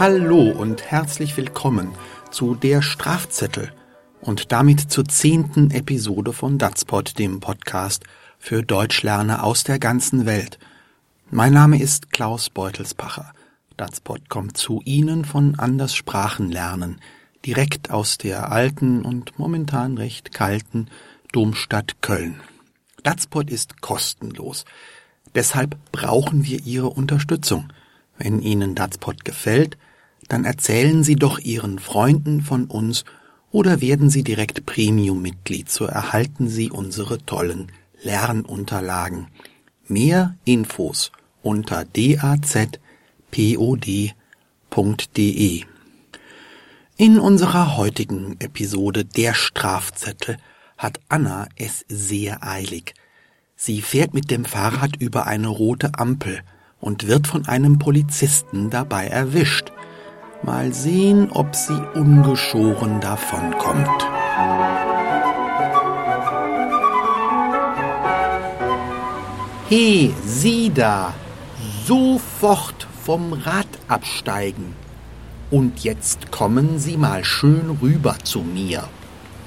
Hallo und herzlich willkommen zu der Strafzettel und damit zur zehnten Episode von Datspot, dem Podcast für Deutschlerner aus der ganzen Welt. Mein Name ist Klaus Beutelspacher. Datspot kommt zu Ihnen von Anders Sprachenlernen, direkt aus der alten und momentan recht kalten Domstadt Köln. Datspot ist kostenlos. Deshalb brauchen wir Ihre Unterstützung. Wenn Ihnen Datspot gefällt, dann erzählen Sie doch Ihren Freunden von uns oder werden Sie direkt Premium-Mitglied, so erhalten Sie unsere tollen Lernunterlagen. Mehr Infos unter dazpod.de. In unserer heutigen Episode Der Strafzettel hat Anna es sehr eilig. Sie fährt mit dem Fahrrad über eine rote Ampel und wird von einem Polizisten dabei erwischt. Mal sehen, ob sie ungeschoren davonkommt. He, Sie da! Sofort vom Rad absteigen. Und jetzt kommen Sie mal schön rüber zu mir.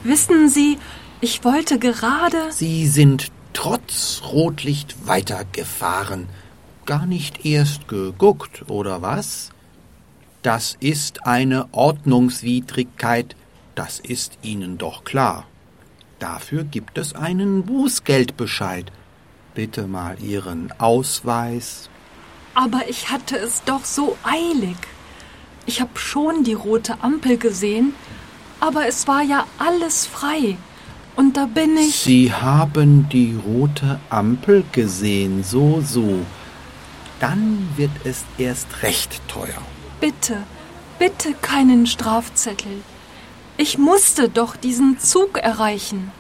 Wissen Sie, ich wollte gerade. Sie sind trotz Rotlicht weitergefahren. Gar nicht erst geguckt, oder was? Das ist eine Ordnungswidrigkeit, das ist Ihnen doch klar. Dafür gibt es einen Bußgeldbescheid. Bitte mal Ihren Ausweis. Aber ich hatte es doch so eilig. Ich habe schon die rote Ampel gesehen, aber es war ja alles frei. Und da bin ich. Sie haben die rote Ampel gesehen, so, so. Dann wird es erst recht teuer. Bitte, bitte keinen Strafzettel. Ich musste doch diesen Zug erreichen.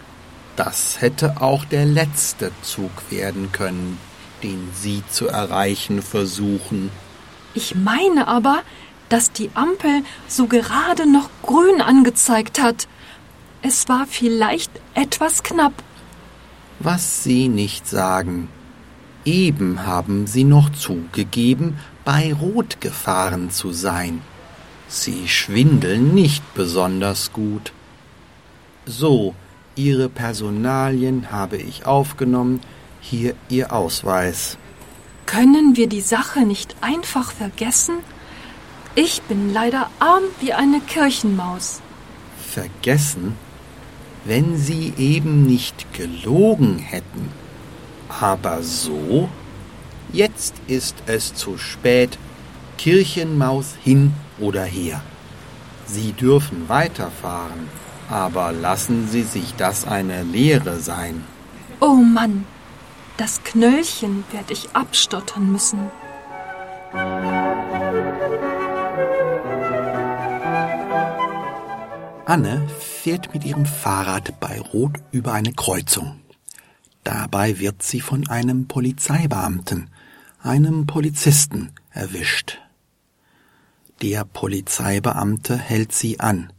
Das hätte auch der letzte Zug werden können, den Sie zu erreichen versuchen. Ich meine aber, dass die Ampel so gerade noch grün angezeigt hat. Es war vielleicht etwas knapp. Was Sie nicht sagen. Eben haben Sie noch zugegeben, bei Rot gefahren zu sein. Sie schwindeln nicht besonders gut. So, Ihre Personalien habe ich aufgenommen, hier Ihr Ausweis. Können wir die Sache nicht einfach vergessen? Ich bin leider arm wie eine Kirchenmaus. Vergessen? wenn sie eben nicht gelogen hätten. Aber so? Jetzt ist es zu spät. Kirchenmaus hin oder her. Sie dürfen weiterfahren, aber lassen Sie sich das eine Lehre sein. Oh Mann, das Knöllchen werde ich abstottern müssen. Anne fährt mit ihrem Fahrrad bei Rot über eine Kreuzung. Dabei wird sie von einem Polizeibeamten, einem Polizisten, erwischt. Der Polizeibeamte hält sie an.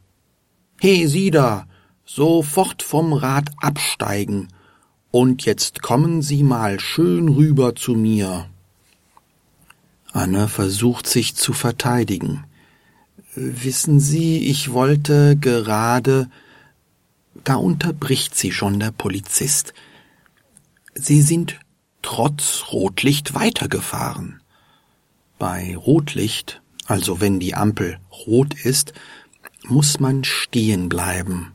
He, Sie da, sofort vom Rad absteigen. Und jetzt kommen Sie mal schön rüber zu mir. Anne versucht sich zu verteidigen. Wissen Sie, ich wollte gerade. Da unterbricht sie schon der Polizist. Sie sind trotz Rotlicht weitergefahren. Bei Rotlicht, also wenn die Ampel rot ist, muss man stehen bleiben.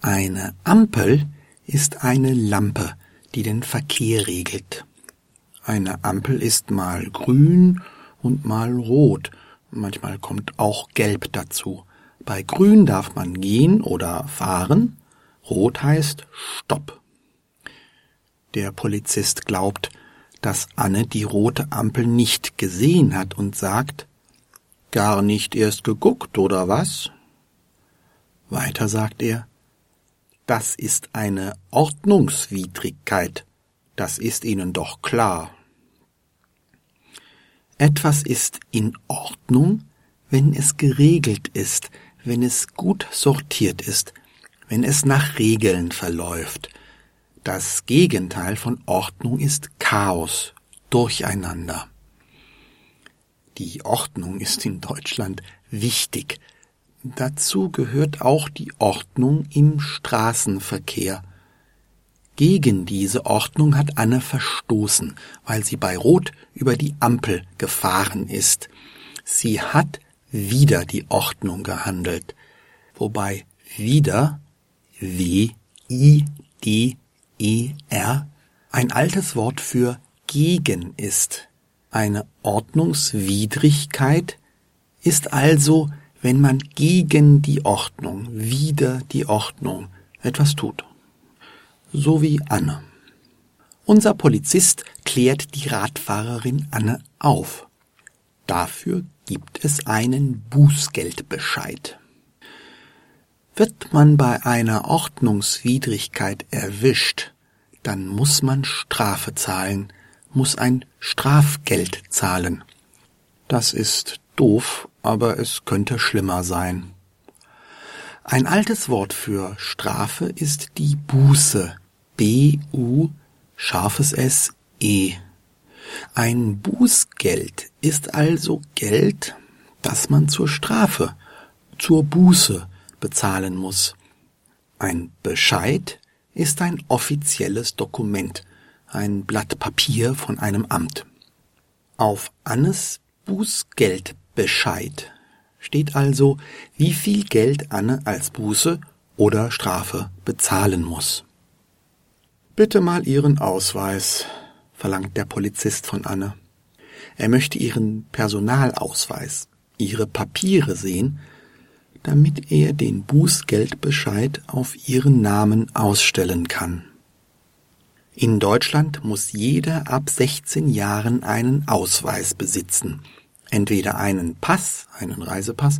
Eine Ampel ist eine Lampe, die den Verkehr regelt. Eine Ampel ist mal grün und mal rot, Manchmal kommt auch Gelb dazu. Bei Grün darf man gehen oder fahren. Rot heißt Stopp. Der Polizist glaubt, dass Anne die rote Ampel nicht gesehen hat und sagt, gar nicht erst geguckt, oder was? Weiter sagt er, das ist eine Ordnungswidrigkeit, das ist Ihnen doch klar. Etwas ist in Ordnung, wenn es geregelt ist, wenn es gut sortiert ist, wenn es nach Regeln verläuft. Das Gegenteil von Ordnung ist Chaos, Durcheinander. Die Ordnung ist in Deutschland wichtig. Dazu gehört auch die Ordnung im Straßenverkehr. Gegen diese Ordnung hat Anne verstoßen, weil sie bei Rot über die Ampel gefahren ist. Sie hat wider die Ordnung gehandelt, wobei wieder W I D E R ein altes Wort für gegen ist. Eine Ordnungswidrigkeit ist also, wenn man gegen die Ordnung, wider die Ordnung etwas tut so wie Anne. Unser Polizist klärt die Radfahrerin Anne auf. Dafür gibt es einen Bußgeldbescheid. Wird man bei einer Ordnungswidrigkeit erwischt, dann muss man Strafe zahlen, muss ein Strafgeld zahlen. Das ist doof, aber es könnte schlimmer sein. Ein altes Wort für Strafe ist die Buße. B-U, scharfes S, E. Ein Bußgeld ist also Geld, das man zur Strafe, zur Buße bezahlen muss. Ein Bescheid ist ein offizielles Dokument, ein Blatt Papier von einem Amt. Auf Annes Bußgeldbescheid steht also, wie viel Geld Anne als Buße oder Strafe bezahlen muss. Bitte mal Ihren Ausweis, verlangt der Polizist von Anne. Er möchte ihren Personalausweis, ihre Papiere sehen, damit er den Bußgeldbescheid auf ihren Namen ausstellen kann. In Deutschland muss jeder ab 16 Jahren einen Ausweis besitzen, entweder einen Pass, einen Reisepass,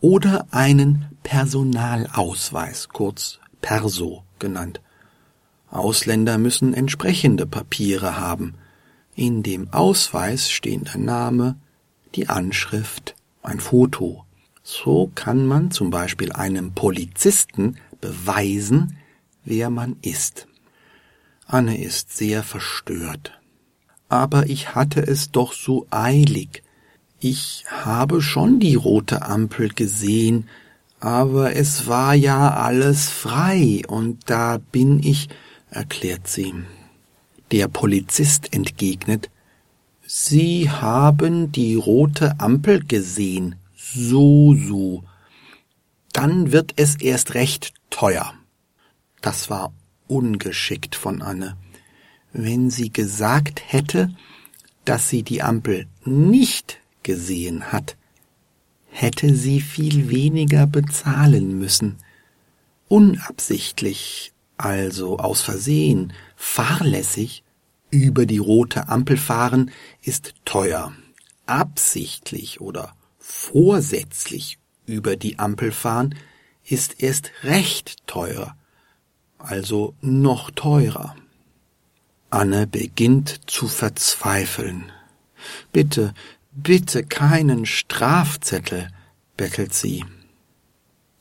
oder einen Personalausweis, kurz Perso genannt. Ausländer müssen entsprechende Papiere haben. In dem Ausweis stehen der Name, die Anschrift, ein Foto. So kann man zum Beispiel einem Polizisten beweisen, wer man ist. Anne ist sehr verstört. Aber ich hatte es doch so eilig. Ich habe schon die rote Ampel gesehen, aber es war ja alles frei, und da bin ich, erklärt sie. Der Polizist entgegnet, Sie haben die rote Ampel gesehen, so, so. Dann wird es erst recht teuer. Das war ungeschickt von Anne. Wenn sie gesagt hätte, dass sie die Ampel nicht gesehen hat, hätte sie viel weniger bezahlen müssen. Unabsichtlich, also aus Versehen, fahrlässig, über die rote Ampel fahren ist teuer. Absichtlich oder vorsätzlich über die Ampel fahren ist erst recht teuer, also noch teurer. Anne beginnt zu verzweifeln. Bitte, Bitte keinen Strafzettel, bettelt sie.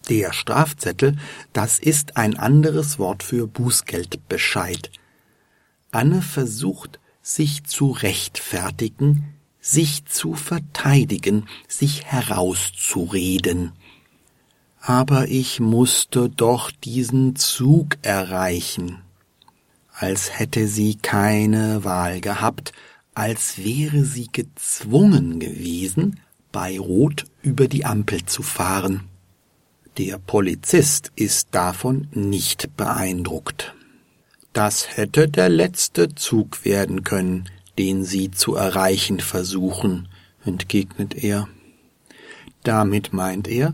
Der Strafzettel, das ist ein anderes Wort für Bußgeldbescheid. Anne versucht, sich zu rechtfertigen, sich zu verteidigen, sich herauszureden. Aber ich musste doch diesen Zug erreichen. Als hätte sie keine Wahl gehabt, als wäre sie gezwungen gewesen, bei Rot über die Ampel zu fahren. Der Polizist ist davon nicht beeindruckt. Das hätte der letzte Zug werden können, den Sie zu erreichen versuchen, entgegnet er. Damit meint er,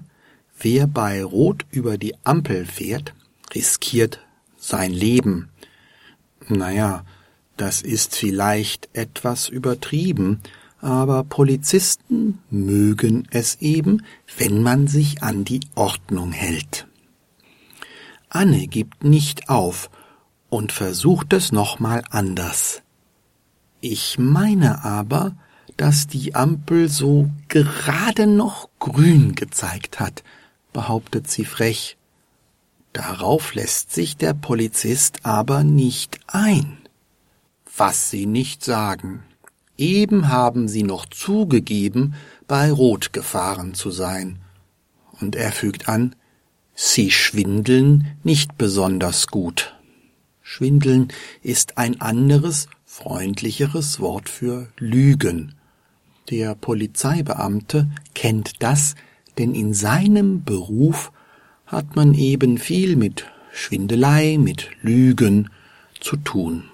wer bei Rot über die Ampel fährt, riskiert sein Leben. Naja, das ist vielleicht etwas übertrieben, aber Polizisten mögen es eben, wenn man sich an die Ordnung hält. Anne gibt nicht auf und versucht es nochmal anders. Ich meine aber, dass die Ampel so gerade noch grün gezeigt hat, behauptet sie frech. Darauf lässt sich der Polizist aber nicht ein was sie nicht sagen. Eben haben Sie noch zugegeben, bei Rot gefahren zu sein. Und er fügt an, Sie schwindeln nicht besonders gut. Schwindeln ist ein anderes, freundlicheres Wort für Lügen. Der Polizeibeamte kennt das, denn in seinem Beruf hat man eben viel mit Schwindelei, mit Lügen zu tun.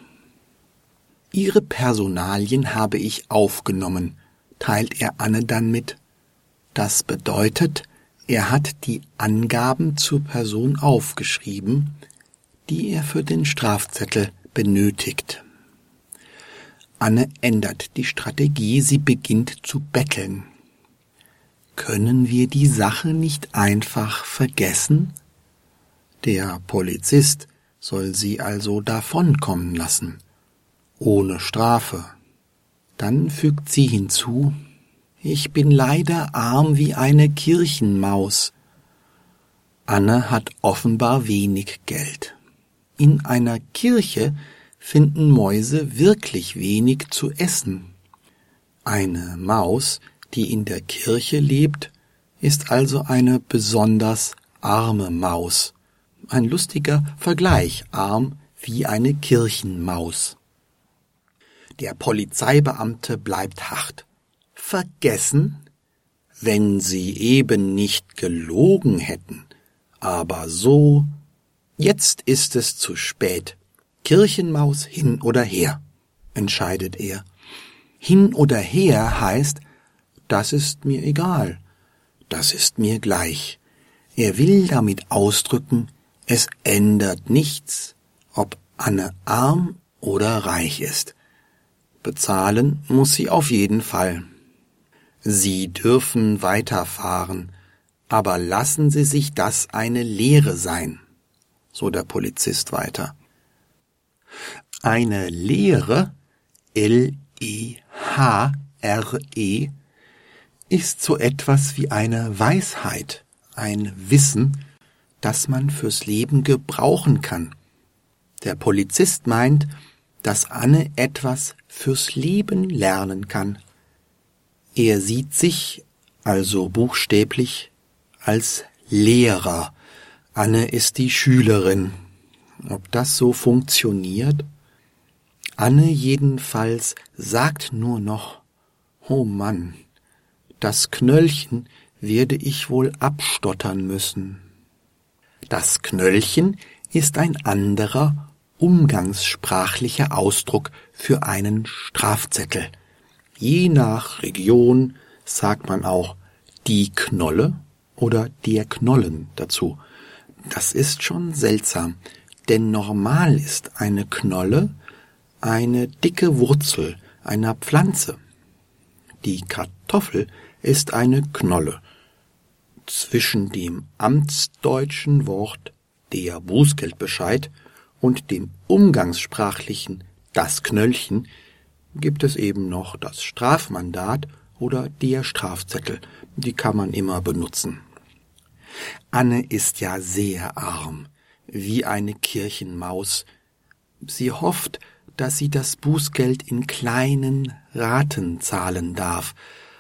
Ihre Personalien habe ich aufgenommen, teilt er Anne dann mit. Das bedeutet, er hat die Angaben zur Person aufgeschrieben, die er für den Strafzettel benötigt. Anne ändert die Strategie, sie beginnt zu betteln. Können wir die Sache nicht einfach vergessen? Der Polizist soll sie also davonkommen lassen, ohne Strafe. Dann fügt sie hinzu, ich bin leider arm wie eine Kirchenmaus. Anne hat offenbar wenig Geld. In einer Kirche finden Mäuse wirklich wenig zu essen. Eine Maus, die in der Kirche lebt, ist also eine besonders arme Maus. Ein lustiger Vergleich, arm wie eine Kirchenmaus. Der Polizeibeamte bleibt hart. Vergessen? Wenn Sie eben nicht gelogen hätten. Aber so. Jetzt ist es zu spät. Kirchenmaus hin oder her, entscheidet er. Hin oder her heißt, das ist mir egal, das ist mir gleich. Er will damit ausdrücken, es ändert nichts, ob Anne arm oder reich ist. Bezahlen muss sie auf jeden Fall. Sie dürfen weiterfahren, aber lassen Sie sich das eine Lehre sein, so der Polizist weiter. Eine Lehre, L-E-H-R-E, ist so etwas wie eine Weisheit, ein Wissen, das man fürs Leben gebrauchen kann. Der Polizist meint, dass Anne etwas fürs Leben lernen kann. Er sieht sich, also buchstäblich, als Lehrer. Anne ist die Schülerin. Ob das so funktioniert? Anne jedenfalls sagt nur noch, oh Mann, das Knöllchen werde ich wohl abstottern müssen. Das Knöllchen ist ein anderer, umgangssprachlicher Ausdruck für einen Strafzettel. Je nach Region sagt man auch die Knolle oder der Knollen dazu. Das ist schon seltsam, denn normal ist eine Knolle eine dicke Wurzel einer Pflanze. Die Kartoffel ist eine Knolle. Zwischen dem amtsdeutschen Wort der Bußgeldbescheid und dem umgangssprachlichen das Knöllchen gibt es eben noch das Strafmandat oder der Strafzettel. Die kann man immer benutzen. Anne ist ja sehr arm, wie eine Kirchenmaus. Sie hofft, dass sie das Bußgeld in kleinen Raten zahlen darf.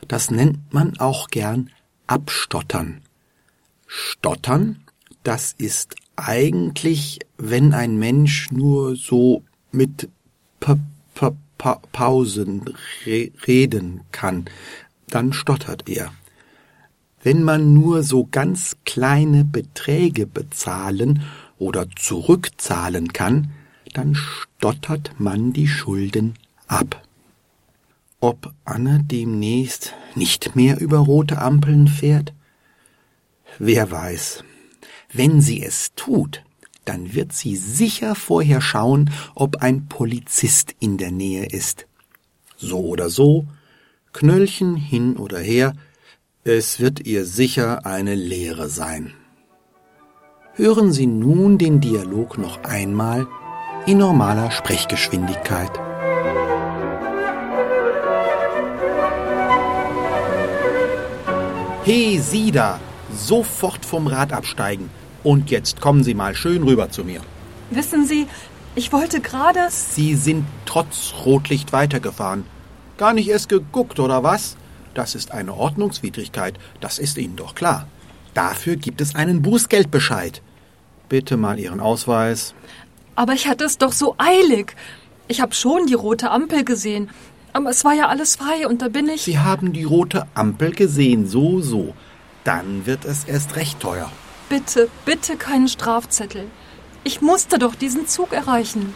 Das nennt man auch gern Abstottern. Stottern, das ist eigentlich, wenn ein Mensch nur so mit P -P -Pa Pausen re reden kann, dann stottert er. Wenn man nur so ganz kleine Beträge bezahlen oder zurückzahlen kann, dann stottert man die Schulden ab. Ob Anne demnächst nicht mehr über rote Ampeln fährt? Wer weiß. Wenn sie es tut, dann wird sie sicher vorher schauen, ob ein Polizist in der Nähe ist. So oder so, Knöllchen hin oder her, es wird ihr sicher eine Lehre sein. Hören Sie nun den Dialog noch einmal in normaler Sprechgeschwindigkeit. Hey, Sie da! Sofort vom Rad absteigen. Und jetzt kommen Sie mal schön rüber zu mir. Wissen Sie, ich wollte gerade. Sie sind trotz Rotlicht weitergefahren. Gar nicht erst geguckt, oder was? Das ist eine Ordnungswidrigkeit, das ist Ihnen doch klar. Dafür gibt es einen Bußgeldbescheid. Bitte mal Ihren Ausweis. Aber ich hatte es doch so eilig. Ich habe schon die rote Ampel gesehen. Aber es war ja alles frei und da bin ich. Sie haben die rote Ampel gesehen, so, so. Dann wird es erst recht teuer. Bitte, bitte keinen Strafzettel. Ich musste doch diesen Zug erreichen.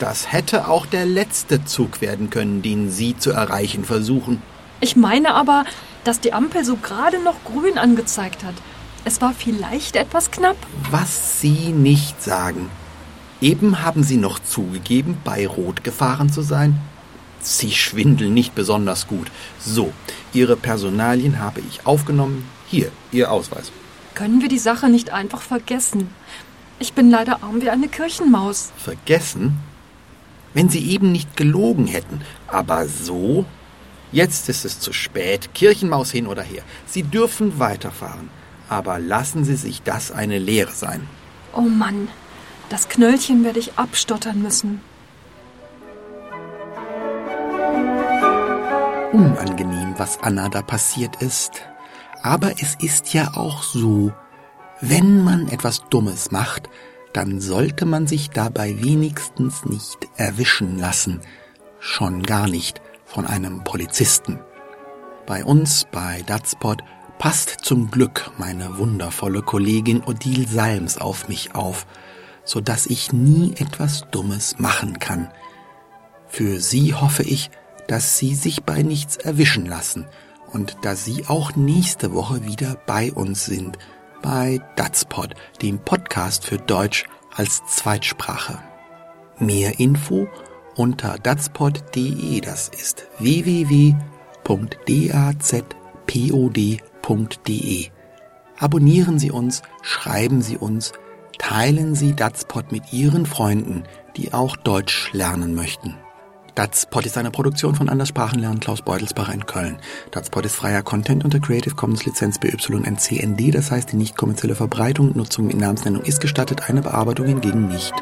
Das hätte auch der letzte Zug werden können, den Sie zu erreichen versuchen. Ich meine aber, dass die Ampel so gerade noch grün angezeigt hat. Es war vielleicht etwas knapp. Was Sie nicht sagen. Eben haben Sie noch zugegeben, bei Rot gefahren zu sein. Sie schwindeln nicht besonders gut. So, Ihre Personalien habe ich aufgenommen. Hier, Ihr Ausweis. Können wir die Sache nicht einfach vergessen? Ich bin leider arm wie eine Kirchenmaus. Vergessen? Wenn Sie eben nicht gelogen hätten. Aber so? Jetzt ist es zu spät. Kirchenmaus hin oder her. Sie dürfen weiterfahren. Aber lassen Sie sich das eine Lehre sein. Oh Mann, das Knöllchen werde ich abstottern müssen. Unangenehm, was Anna da passiert ist. Aber es ist ja auch so, wenn man etwas Dummes macht, dann sollte man sich dabei wenigstens nicht erwischen lassen, schon gar nicht von einem Polizisten. Bei uns bei Datspot passt zum Glück meine wundervolle Kollegin Odile Salms auf mich auf, so dass ich nie etwas Dummes machen kann. Für sie hoffe ich, dass sie sich bei nichts erwischen lassen und dass sie auch nächste Woche wieder bei uns sind, bei Datspod, dem Podcast für Deutsch als Zweitsprache. Mehr Info unter datspod.de, das ist www.dazpod.de. Abonnieren Sie uns, schreiben Sie uns, teilen Sie Datspod mit Ihren Freunden, die auch Deutsch lernen möchten. Datspot ist eine Produktion von Anders Sprachenlernen Klaus Beutelsbacher in Köln. Datspot ist freier Content unter Creative Commons Lizenz BYNCND, das heißt die nicht kommerzielle Verbreitung und Nutzung in Namensnennung ist gestattet, eine Bearbeitung hingegen nicht.